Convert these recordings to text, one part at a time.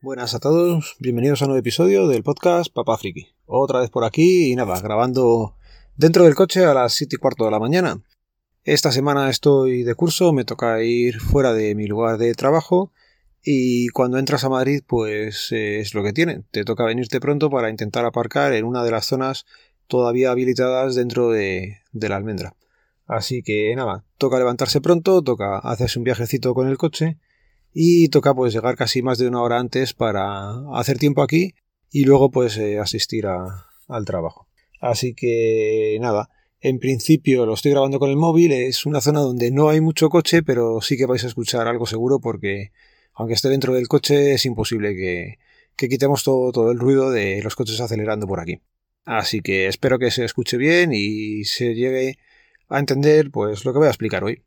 Buenas a todos, bienvenidos a un nuevo episodio del podcast Papá Friki. Otra vez por aquí y nada, grabando dentro del coche a las 7 y cuarto de la mañana. Esta semana estoy de curso, me toca ir fuera de mi lugar de trabajo y cuando entras a Madrid pues eh, es lo que tienen. Te toca venirte pronto para intentar aparcar en una de las zonas todavía habilitadas dentro de, de la almendra. Así que nada, toca levantarse pronto, toca hacerse un viajecito con el coche y toca pues llegar casi más de una hora antes para hacer tiempo aquí y luego pues eh, asistir al trabajo. Así que nada, en principio lo estoy grabando con el móvil, es una zona donde no hay mucho coche, pero sí que vais a escuchar algo seguro porque aunque esté dentro del coche es imposible que, quitemos todo, todo el ruido de los coches acelerando por aquí. Así que espero que se escuche bien y se llegue a entender pues lo que voy a explicar hoy.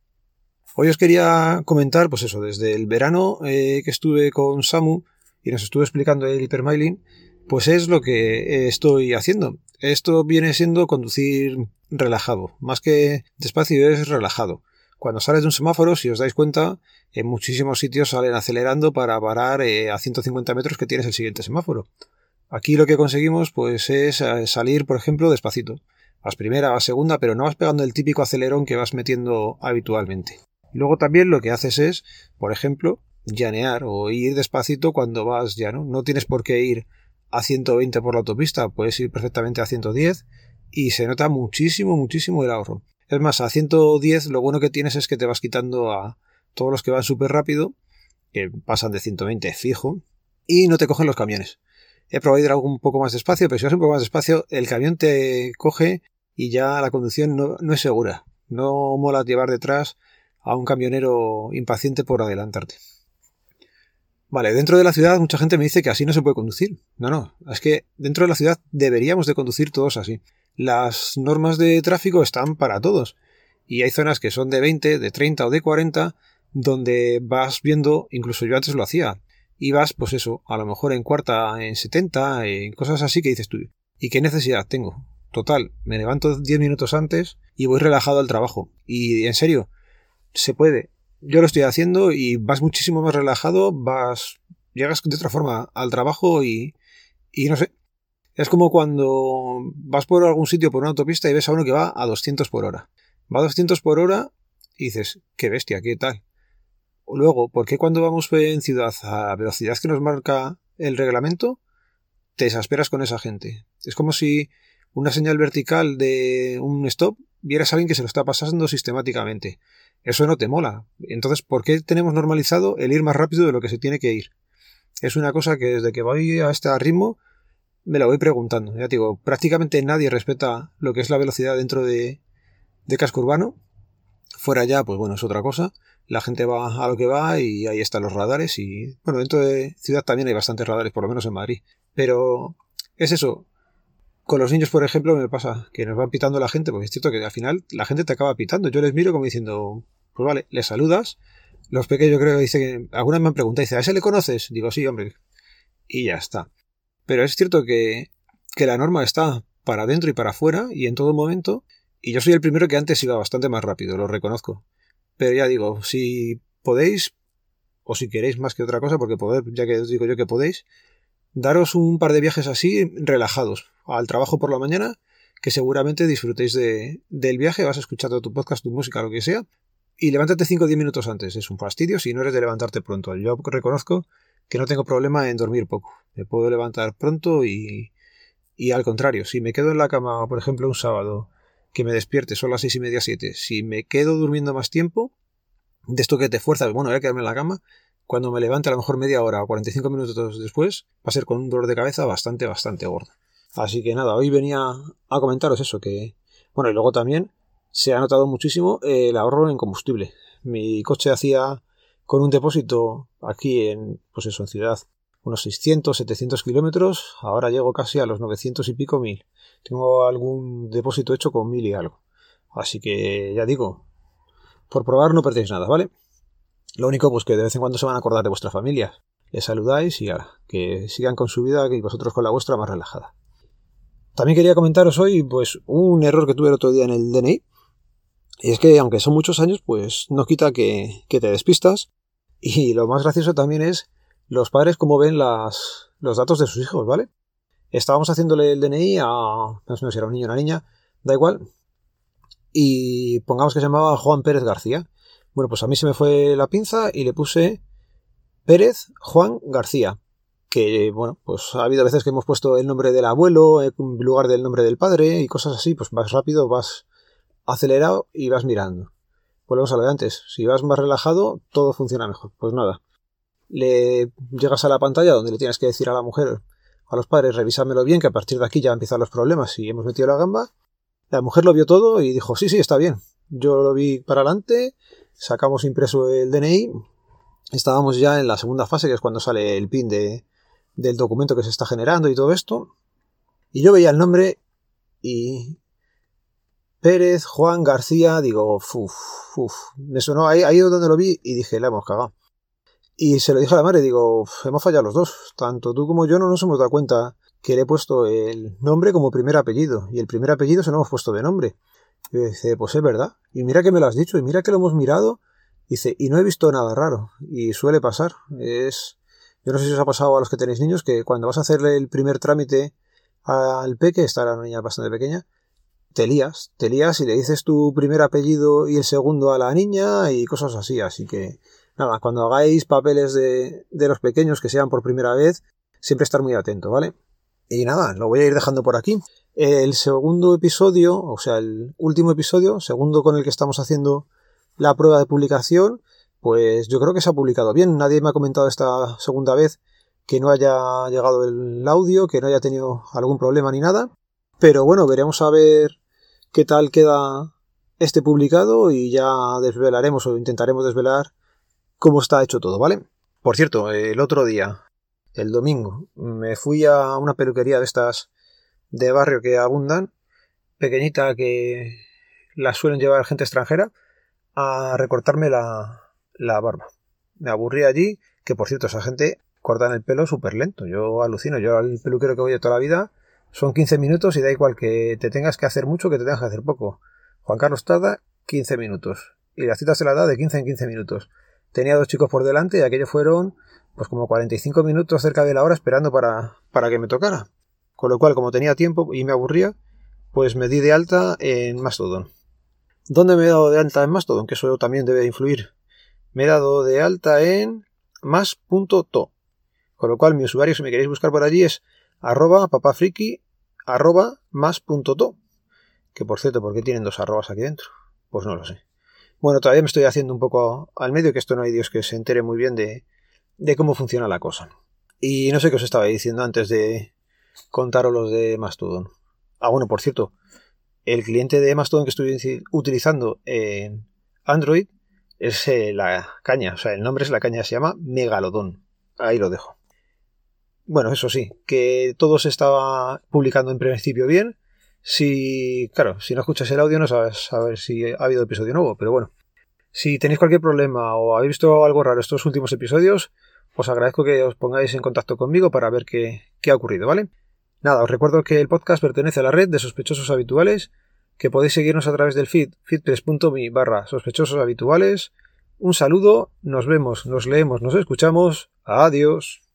Hoy os quería comentar, pues eso, desde el verano eh, que estuve con Samu y nos estuve explicando el hipermailing, pues es lo que estoy haciendo. Esto viene siendo conducir relajado, más que despacio es relajado. Cuando sales de un semáforo, si os dais cuenta, en muchísimos sitios salen acelerando para parar eh, a 150 metros que tienes el siguiente semáforo. Aquí lo que conseguimos pues es eh, salir, por ejemplo, despacito. Vas primera, vas segunda, pero no vas pegando el típico acelerón que vas metiendo habitualmente. Luego también lo que haces es, por ejemplo, llanear o ir despacito cuando vas llano. No tienes por qué ir a 120 por la autopista, puedes ir perfectamente a 110 y se nota muchísimo, muchísimo el ahorro. Es más, a 110 lo bueno que tienes es que te vas quitando a todos los que van súper rápido, que pasan de 120 fijo, y no te cogen los camiones. He probado ir algo un poco más despacio, pero si vas un poco más despacio, el camión te coge y ya la conducción no, no es segura. No mola llevar detrás a un camionero impaciente por adelantarte. Vale, dentro de la ciudad mucha gente me dice que así no se puede conducir. No, no, es que dentro de la ciudad deberíamos de conducir todos así. Las normas de tráfico están para todos. Y hay zonas que son de 20, de 30 o de 40, donde vas viendo, incluso yo antes lo hacía, y vas, pues eso, a lo mejor en cuarta, en 70, en cosas así que dices tú. ¿Y qué necesidad tengo? Total, me levanto 10 minutos antes y voy relajado al trabajo. Y en serio, se puede. Yo lo estoy haciendo y vas muchísimo más relajado, vas, llegas de otra forma al trabajo y, y no sé. Es como cuando vas por algún sitio por una autopista y ves a uno que va a 200 por hora. Va a 200 por hora y dices, qué bestia, qué tal. Luego, ¿por qué cuando vamos en ciudad a velocidad que nos marca el reglamento, te desesperas con esa gente? Es como si una señal vertical de un stop vieras a alguien que se lo está pasando sistemáticamente. Eso no te mola. Entonces, ¿por qué tenemos normalizado el ir más rápido de lo que se tiene que ir? Es una cosa que desde que voy a este ritmo me la voy preguntando. Ya digo, prácticamente nadie respeta lo que es la velocidad dentro de, de casco urbano. Fuera ya, pues bueno, es otra cosa. La gente va a lo que va y ahí están los radares y bueno, dentro de ciudad también hay bastantes radares, por lo menos en Madrid. Pero es eso. Con los niños, por ejemplo, me pasa que nos van pitando la gente, porque es cierto que al final la gente te acaba pitando. Yo les miro como diciendo, pues vale, les saludas. Los pequeños creo que dicen algunas me han preguntado, dice, ¿a ese le conoces? Digo, sí, hombre. Y ya está. Pero es cierto que, que la norma está para adentro y para afuera y en todo momento. Y yo soy el primero que antes iba bastante más rápido, lo reconozco. Pero ya digo, si podéis, o si queréis más que otra cosa, porque poder, ya que os digo yo que podéis, daros un par de viajes así relajados al trabajo por la mañana, que seguramente disfrutéis de, del viaje, vas escuchando tu podcast, tu música, lo que sea, y levántate 5 o 10 minutos antes. Es un fastidio si no eres de levantarte pronto. Yo reconozco que no tengo problema en dormir poco. Me puedo levantar pronto y, y al contrario, si me quedo en la cama, por ejemplo, un sábado, que me despierte, son las seis y media, siete, si me quedo durmiendo más tiempo, de esto que te fuerzas, bueno, voy a quedarme en la cama, cuando me levante a lo mejor media hora o 45 minutos después, va a ser con un dolor de cabeza bastante, bastante gordo. Así que nada, hoy venía a comentaros eso, que... Bueno, y luego también se ha notado muchísimo el ahorro en combustible. Mi coche hacía con un depósito aquí en, pues eso, en ciudad, unos 600, 700 kilómetros, ahora llego casi a los 900 y pico mil. Tengo algún depósito hecho con mil y algo. Así que ya digo, por probar no perdéis nada, ¿vale? Lo único, pues que de vez en cuando se van a acordar de vuestra familia. Les saludáis y que sigan con su vida y vosotros con la vuestra más relajada. También quería comentaros hoy, pues, un error que tuve el otro día en el DNI. Y es que, aunque son muchos años, pues no quita que, que te despistas. Y lo más gracioso también es los padres cómo ven las, los datos de sus hijos, ¿vale? Estábamos haciéndole el DNI a, no sé si era un niño o una niña, da igual, y pongamos que se llamaba Juan Pérez García. Bueno, pues a mí se me fue la pinza y le puse Pérez Juan García. Que, bueno, pues ha habido veces que hemos puesto el nombre del abuelo en lugar del nombre del padre y cosas así, pues vas rápido, vas acelerado y vas mirando. Volvemos a lo de antes. Si vas más relajado, todo funciona mejor. Pues nada. Le llegas a la pantalla donde le tienes que decir a la mujer, a los padres, revísamelo bien, que a partir de aquí ya empiezan los problemas y hemos metido la gamba. La mujer lo vio todo y dijo, sí, sí, está bien. Yo lo vi para adelante, sacamos impreso el DNI, estábamos ya en la segunda fase, que es cuando sale el pin de, del documento que se está generando y todo esto. Y yo veía el nombre y... Pérez, Juan García, digo, uff, uff. Me sonó ahí, ahí donde lo vi y dije, la hemos cagado. Y se lo dije a la madre, digo, hemos fallado los dos. Tanto tú como yo no nos hemos dado cuenta que le he puesto el nombre como primer apellido. Y el primer apellido se lo hemos puesto de nombre. Y dice, pues es verdad. Y mira que me lo has dicho, y mira que lo hemos mirado. Dice, y no he visto nada raro. Y suele pasar. Es yo no sé si os ha pasado a los que tenéis niños que cuando vas a hacerle el primer trámite al peque, está la niña bastante pequeña, te lías, te lías y le dices tu primer apellido y el segundo a la niña y cosas así. Así que, nada, cuando hagáis papeles de, de los pequeños que sean por primera vez, siempre estar muy atento, ¿vale? Y nada, lo voy a ir dejando por aquí. El segundo episodio, o sea, el último episodio, segundo con el que estamos haciendo la prueba de publicación, pues yo creo que se ha publicado bien. Nadie me ha comentado esta segunda vez que no haya llegado el audio, que no haya tenido algún problema ni nada. Pero bueno, veremos a ver qué tal queda este publicado y ya desvelaremos o intentaremos desvelar cómo está hecho todo, ¿vale? Por cierto, el otro día, el domingo, me fui a una peluquería de estas de barrio que abundan, pequeñita que la suelen llevar gente extranjera, a recortarme la, la barba. Me aburrí allí, que por cierto, esa gente corta el pelo súper lento. Yo alucino, yo al peluquero que voy de toda la vida son 15 minutos y da igual que te tengas que hacer mucho que te tengas que hacer poco. Juan Carlos tarda 15 minutos. Y la cita se la da de 15 en 15 minutos. Tenía dos chicos por delante y aquello fueron pues como 45 minutos cerca de la hora esperando para, para que me tocara. Con lo cual, como tenía tiempo y me aburría, pues me di de alta en Mastodon. ¿Dónde me he dado de alta en Mastodon? Que eso también debe influir me he dado de alta en más.to. Con lo cual mi usuario, si me queréis buscar por allí, es arroba papafriki arroba más.to. Que por cierto, ¿por qué tienen dos arrobas aquí dentro? Pues no lo sé. Bueno, todavía me estoy haciendo un poco al medio, que esto no hay Dios que se entere muy bien de, de cómo funciona la cosa. Y no sé qué os estaba diciendo antes de contaros los de Mastodon. Ah, bueno, por cierto, el cliente de Mastodon que estoy utilizando en Android es eh, la caña, o sea, el nombre es la caña, se llama Megalodón. Ahí lo dejo. Bueno, eso sí, que todo se estaba publicando en principio bien. Si, claro, si no escuchas el audio no sabes saber si ha habido episodio nuevo, pero bueno. Si tenéis cualquier problema o habéis visto algo raro estos últimos episodios, os agradezco que os pongáis en contacto conmigo para ver qué, qué ha ocurrido, ¿vale? Nada, os recuerdo que el podcast pertenece a la red de sospechosos habituales que podéis seguirnos a través del feed, feedpress.me barra sospechosos habituales. Un saludo, nos vemos, nos leemos, nos escuchamos. Adiós.